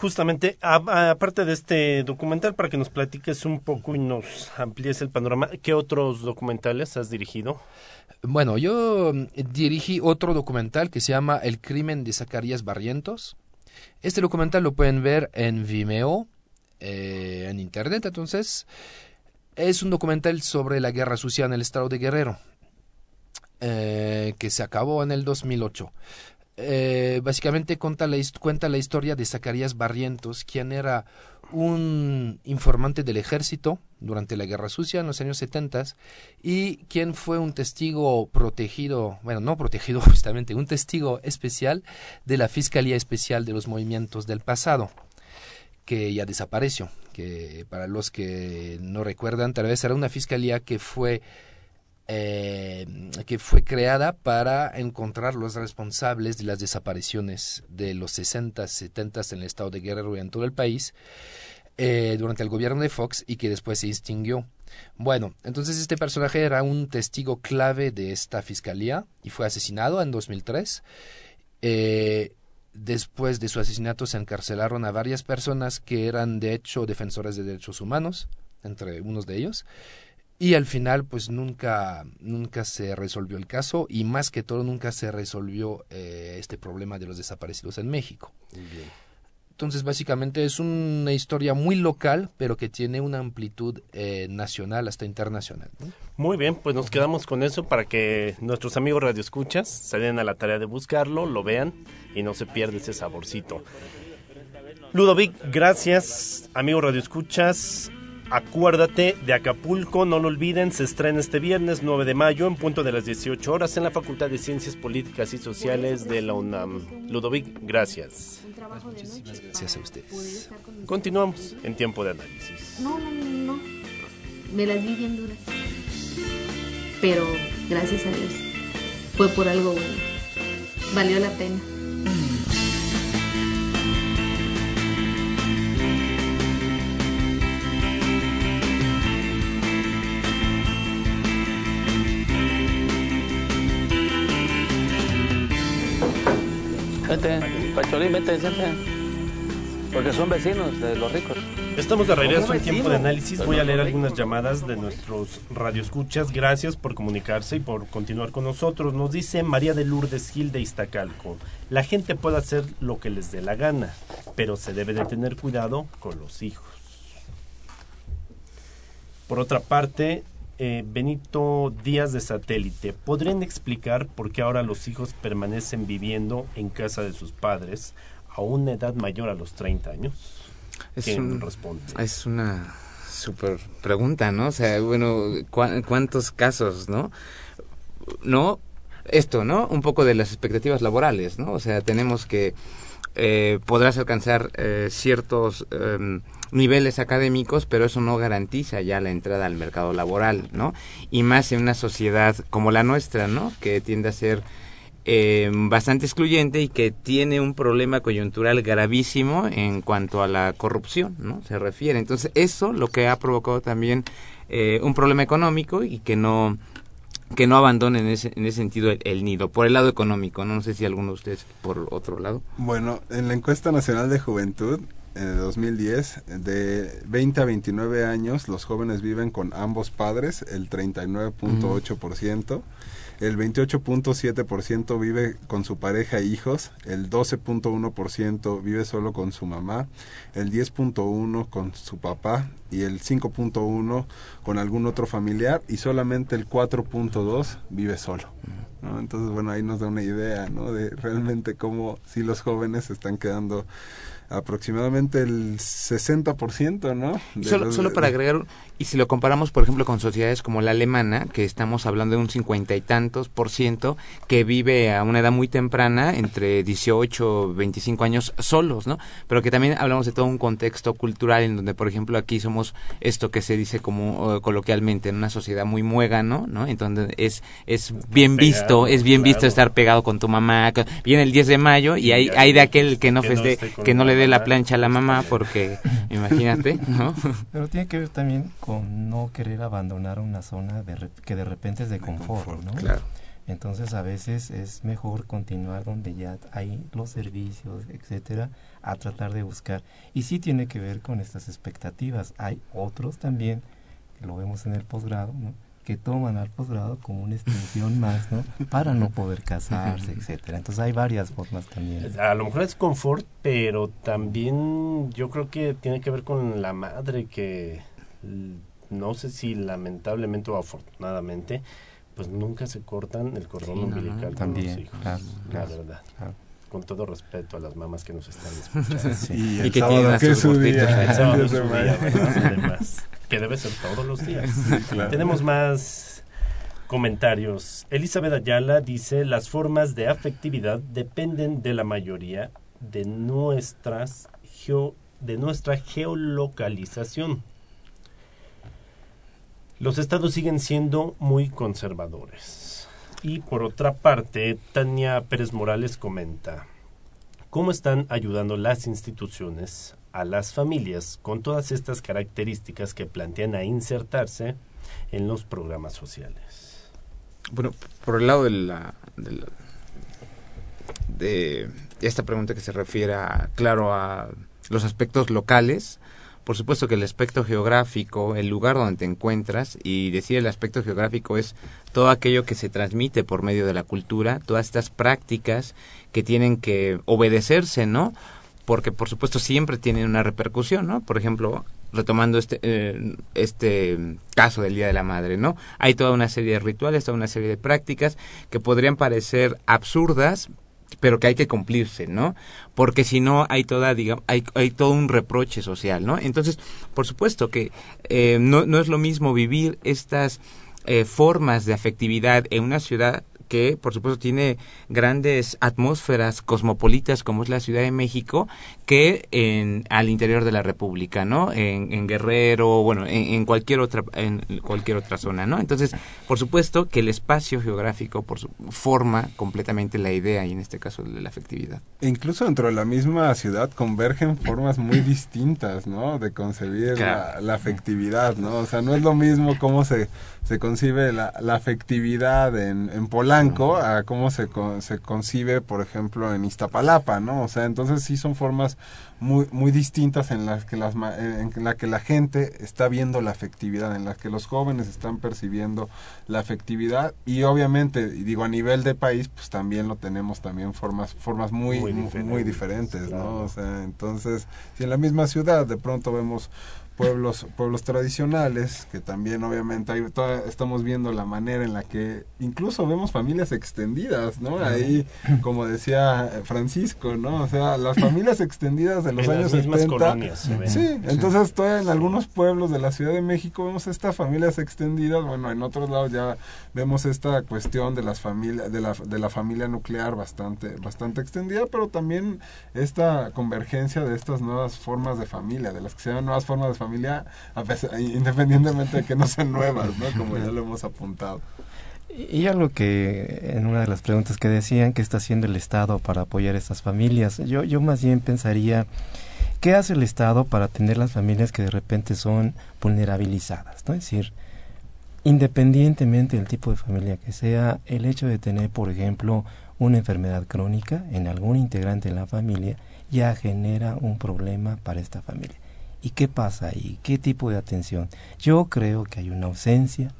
Justamente, aparte de este documental, para que nos platiques un poco y nos amplíes el panorama, ¿qué otros documentales has dirigido? Bueno, yo mm, dirigí otro documental que se llama El crimen de Zacarías Barrientos. Este documental lo pueden ver en Vimeo, eh, en Internet, entonces. Es un documental sobre la guerra sucia en el estado de Guerrero, eh, que se acabó en el 2008. Eh, básicamente cuenta la, cuenta la historia de Zacarías Barrientos, quien era un informante del ejército durante la Guerra Sucia en los años 70 y quien fue un testigo protegido, bueno, no protegido justamente, un testigo especial de la Fiscalía Especial de los Movimientos del Pasado, que ya desapareció, que para los que no recuerdan, tal vez era una fiscalía que fue eh, que fue creada para encontrar los responsables de las desapariciones de los 60, 70 en el estado de Guerrero y en todo el país eh, durante el gobierno de Fox y que después se extinguió. Bueno, entonces este personaje era un testigo clave de esta fiscalía y fue asesinado en 2003. Eh, después de su asesinato se encarcelaron a varias personas que eran de hecho defensores de derechos humanos, entre unos de ellos y al final pues nunca nunca se resolvió el caso y más que todo nunca se resolvió eh, este problema de los desaparecidos en México. Entonces básicamente es una historia muy local pero que tiene una amplitud eh, nacional hasta internacional muy bien pues nos quedamos con eso para que nuestros amigos radioescuchas se den a la tarea de buscarlo lo vean y no se pierda ese saborcito. Ludovic, gracias, amigos radioescuchas. Acuérdate de Acapulco, no lo olviden, se estrena este viernes 9 de mayo en punto de las 18 horas en la Facultad de Ciencias Políticas y Sociales de la UNAM. Ludovic, gracias. Muchísimas gracias a ustedes. Continuamos en tiempo de análisis. No, no, no, no. Me las vi bien duras. Pero gracias a Dios. Fue por algo bueno. Valió la pena. Vete, Pacholín, vete, siempre. Porque son vecinos de los ricos. Estamos de regreso en tiempo de análisis. Voy a leer algunas llamadas de nuestros radioescuchas. Gracias por comunicarse y por continuar con nosotros. Nos dice María de Lourdes Gil de Iztacalco. La gente puede hacer lo que les dé la gana, pero se debe de tener cuidado con los hijos. Por otra parte, eh, Benito Díaz de Satélite, ¿podrían explicar por qué ahora los hijos permanecen viviendo en casa de sus padres a una edad mayor a los 30 años? Es ¿Quién responde? Es una super pregunta, ¿no? O sea, bueno, ¿cuántos casos, no? No, esto, ¿no? Un poco de las expectativas laborales, ¿no? O sea, tenemos que eh, podrás alcanzar eh, ciertos em, niveles académicos, pero eso no garantiza ya la entrada al mercado laboral, ¿no? Y más en una sociedad como la nuestra, ¿no? Que tiende a ser eh, bastante excluyente y que tiene un problema coyuntural gravísimo en cuanto a la corrupción, ¿no? Se refiere. Entonces, eso lo que ha provocado también eh, un problema económico y que no que no abandonen en ese, en ese sentido el, nido, por el lado económico, ¿no? no sé si alguno de ustedes por otro lado. Bueno, en la encuesta nacional de juventud, de 2010, de 20 a 29 años, los jóvenes viven con ambos padres, el 39.8%. El 28.7% vive con su pareja e hijos, el 12.1% vive solo con su mamá, el 10.1% con su papá y el 5.1% con algún otro familiar y solamente el 4.2% vive solo. Entonces, bueno, ahí nos da una idea ¿no? de realmente cómo si los jóvenes se están quedando aproximadamente el 60%, ¿no? Solo, los- solo para agregar, y si lo comparamos, por ejemplo, con sociedades como la alemana, que estamos hablando de un cincuenta y tantos por ciento, que vive a una edad muy temprana, entre 18 25 años solos, ¿no? Pero que también hablamos de todo un contexto cultural en donde, por ejemplo, aquí somos esto que se dice como eh, coloquialmente en una sociedad muy muégano, ¿no? Entonces es, es bien Pegado, visto, es bien visto estar pegado con tu mamá. Viene el 10 de mayo y hay, hay de aquel que no, que no feste, que no le dé la plancha a la mamá porque, imagínate, ¿no? Pero tiene que ver también con no querer abandonar una zona de rep- que de repente es de confort, ¿no? Claro. Entonces a veces es mejor continuar donde ya hay los servicios, etcétera, a tratar de buscar. Y sí tiene que ver con estas expectativas. Hay otros también, que lo vemos en el posgrado, ¿no? Que toman al posgrado como una extensión más, ¿no? Para no poder casarse, etcétera. Entonces hay varias formas también. A lo mejor es confort, pero también yo creo que tiene que ver con la madre que l- no sé si lamentablemente o afortunadamente pues nunca se cortan el cordón Sí, no, no, umbilical con también, los hijos. claro, la claro, verdad. claro. Con todo respeto a las mamás que nos están escuchando. Sí. Y Y que tienen a sus su día. gorditos. El sábado día. ¿verdad? Además, que debe ser todos los días. claro. Tenemos más comentarios. Elizabeth Ayala dice, las formas de afectividad dependen de la mayoría de nuestras geo- de nuestra geolocalización. Los estados siguen siendo muy conservadores. Y por otra parte, Tania Pérez Morales comenta, ¿cómo están ayudando las instituciones a las familias con todas estas características que plantean a insertarse en los programas sociales? Bueno, por el lado de la, de esta pregunta que se refiere a, claro, a los aspectos locales, por supuesto que el aspecto geográfico, el lugar donde te encuentras, y decir el aspecto geográfico es todo aquello que se transmite por medio de la cultura, todas estas prácticas que tienen que obedecerse, ¿no? Porque por supuesto siempre tienen una repercusión, ¿no? Por ejemplo, retomando este eh, este caso del Día de la Madre, ¿no? Hay toda una serie de rituales, toda una serie de prácticas que podrían parecer absurdas, pero que hay que cumplirse, ¿no? Porque si no hay toda, digamos, hay, hay todo un reproche social, ¿no? Entonces, por supuesto que eh, no, no es lo mismo vivir estas eh, formas de afectividad en una ciudad que por supuesto tiene grandes atmósferas cosmopolitas como es la Ciudad de México que en al interior de la República, ¿no? En, en Guerrero, bueno, en, en cualquier otra en cualquier otra zona, ¿no? Entonces, por supuesto que el espacio geográfico por su, forma completamente la idea y en este caso de la afectividad. E incluso dentro de la misma ciudad convergen formas muy distintas, ¿no? De concebir Claro. la, la afectividad, ¿no? O sea, no es lo mismo cómo se, se concibe la, la afectividad en, en Polanco a cómo se, se concibe, por ejemplo, en Iztapalapa, ¿no? O sea, entonces sí son formas muy, muy distintas en las que las ma- en la que la gente está viendo la afectividad, en las que los jóvenes están percibiendo la afectividad y obviamente, digo a nivel de país, pues también lo tenemos también formas formas muy Muy diferentes, muy diferentes, claro. ¿no? O sea, entonces, si en la misma ciudad de pronto vemos pueblos pueblos tradicionales que también obviamente ahí toda- estamos viendo la manera en la que incluso vemos familias extendidas no ahí como decía eh, Francisco no o sea las familias extendidas de los En años las mismas 70 colonias se ven. sí entonces todavía en algunos pueblos de la Ciudad de México vemos estas familias extendidas bueno en otros lados ya vemos esta cuestión de las familias de la, de la familia nuclear bastante bastante extendida pero también esta convergencia de estas nuevas formas de familia de las que se llaman nuevas formas de familia a pesar- independientemente de que no sean nuevas no como ya lo hemos apuntado Y algo que en una de las preguntas que decían, ¿qué está haciendo el Estado para apoyar a estas familias? Yo, yo más bien pensaría, ¿qué hace el Estado para atender las familias que de repente son vulnerabilizadas? ¿no? Es decir, independientemente del tipo de familia que sea, el hecho de tener, por ejemplo, una enfermedad crónica en algún integrante de la familia ya genera un problema para esta familia. ¿Y qué pasa ahí? ¿Qué tipo de atención? Yo creo que hay una ausencia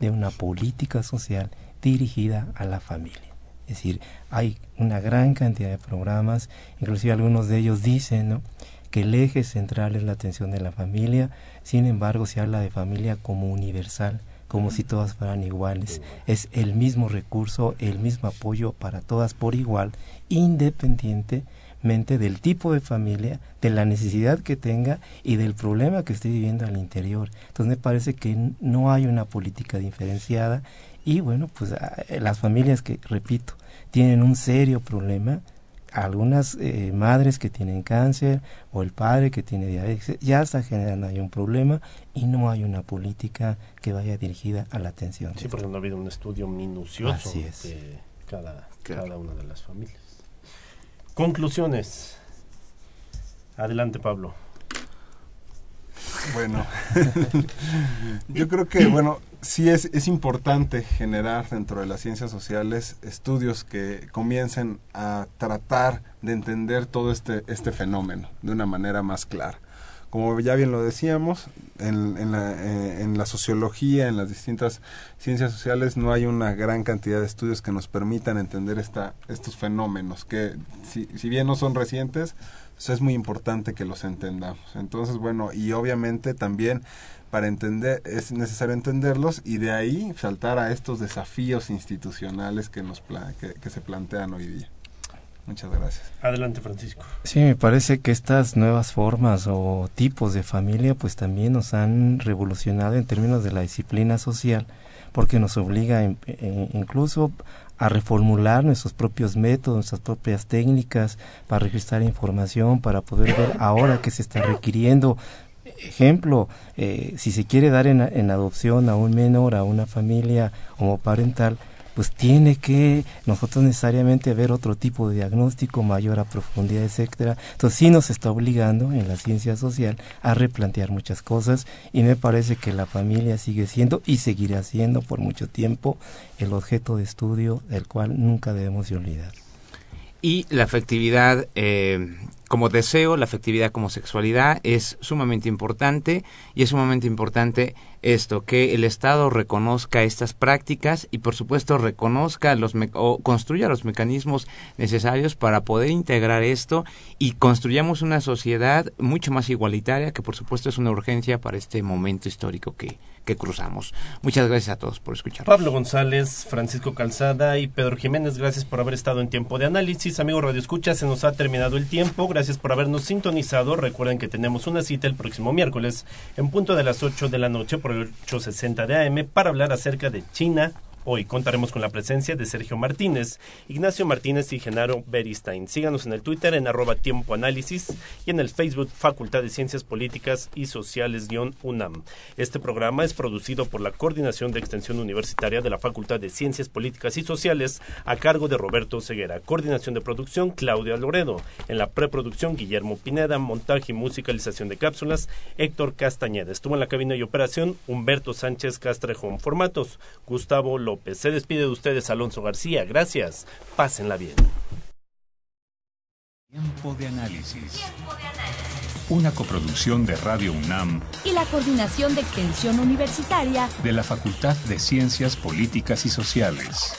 de una política social dirigida a la familia. Es decir, hay una gran cantidad de programas, inclusive algunos de ellos dicen que el eje central es la atención de la familia, sin embargo se habla de familia como universal, como si todas fueran iguales. Es el mismo recurso, el mismo apoyo para todas por igual, independientemente del tipo de familia, de la necesidad que tenga y del problema que esté viviendo al interior. Entonces me parece que no hay una política diferenciada y bueno, pues ah, las familias que, repito, tienen un serio problema, algunas eh, madres que tienen cáncer o el padre que tiene diabetes, ya está generando ahí un problema y no hay una política que vaya dirigida a la atención. Sí, porque no ha habido un estudio minucioso de cada, cada una de las familias. Conclusiones. Adelante, Pablo. Bueno, yo creo que, bueno, sí es, es importante generar dentro de las ciencias sociales estudios que comiencen a tratar de entender todo este, este fenómeno de una manera más clara. Como ya bien lo decíamos, en, en, la, eh, en la sociología, en las distintas ciencias sociales, no hay una gran cantidad de estudios que nos permitan entender esta, estos fenómenos, que si, bien no son recientes, pues es muy importante que los entendamos. Entonces, bueno, y obviamente también para entender, es necesario entenderlos y de ahí saltar a estos desafíos institucionales que, nos que, se plantean hoy día. Muchas gracias. Adelante, Francisco. Sí, me parece que estas nuevas formas o tipos de familia pues también nos han revolucionado en términos de la disciplina social porque nos obliga eh, incluso a reformular nuestros propios métodos, nuestras propias técnicas para registrar información, para poder ver ahora que se está requiriendo ejemplo, eh, si se quiere dar en, en, adopción a un menor, a una familia homoparental, pues tiene que nosotros necesariamente ver otro tipo de diagnóstico mayor a profundidad, etcétera. Entonces sí nos está obligando en la ciencia social a replantear muchas cosas y me parece que la familia sigue siendo y seguirá siendo por mucho tiempo el objeto de estudio del cual nunca debemos olvidar. Y la afectividad eh, como deseo, la afectividad como sexualidad es sumamente importante y es sumamente importante esto, que el Estado reconozca estas prácticas y por supuesto reconozca los o construya los mecanismos necesarios para poder integrar esto y construyamos una sociedad mucho más igualitaria que por supuesto es una urgencia para este momento histórico que, que cruzamos. Muchas gracias a todos por escuchar. Pablo González, Francisco Calzada y Pedro Jiménez, gracias por haber estado en tiempo de análisis. Amigos Radio Escucha, se nos ha terminado el tiempo. Gracias por habernos sintonizado. Recuerden que tenemos una cita el próximo miércoles en punto de las 8 de la noche el 860 de AM para hablar acerca de China, Hoy contaremos con la presencia de Sergio Martínez, Ignacio Martínez y Genaro Beristain. Síganos en el Twitter en arroba análisis y en el Facebook Facultad de Ciencias Políticas y Sociales-UNAM. Este programa es producido por la Coordinación de Extensión Universitaria de la Facultad de Ciencias Políticas y Sociales a cargo de Roberto Ceguera. Coordinación de producción Claudia Loredo. En la preproducción Guillermo Pineda. Montaje y musicalización de cápsulas Héctor Castañeda. Estuvo en la cabina y operación Humberto Sánchez Castrejón. Formatos Gustavo López. Se despide de ustedes Alonso García. Gracias. Pásenla bien. Tiempo de análisis. Una coproducción de Radio UNAM y la Coordinación de Extensión Universitaria de la Facultad de Ciencias Políticas y Sociales.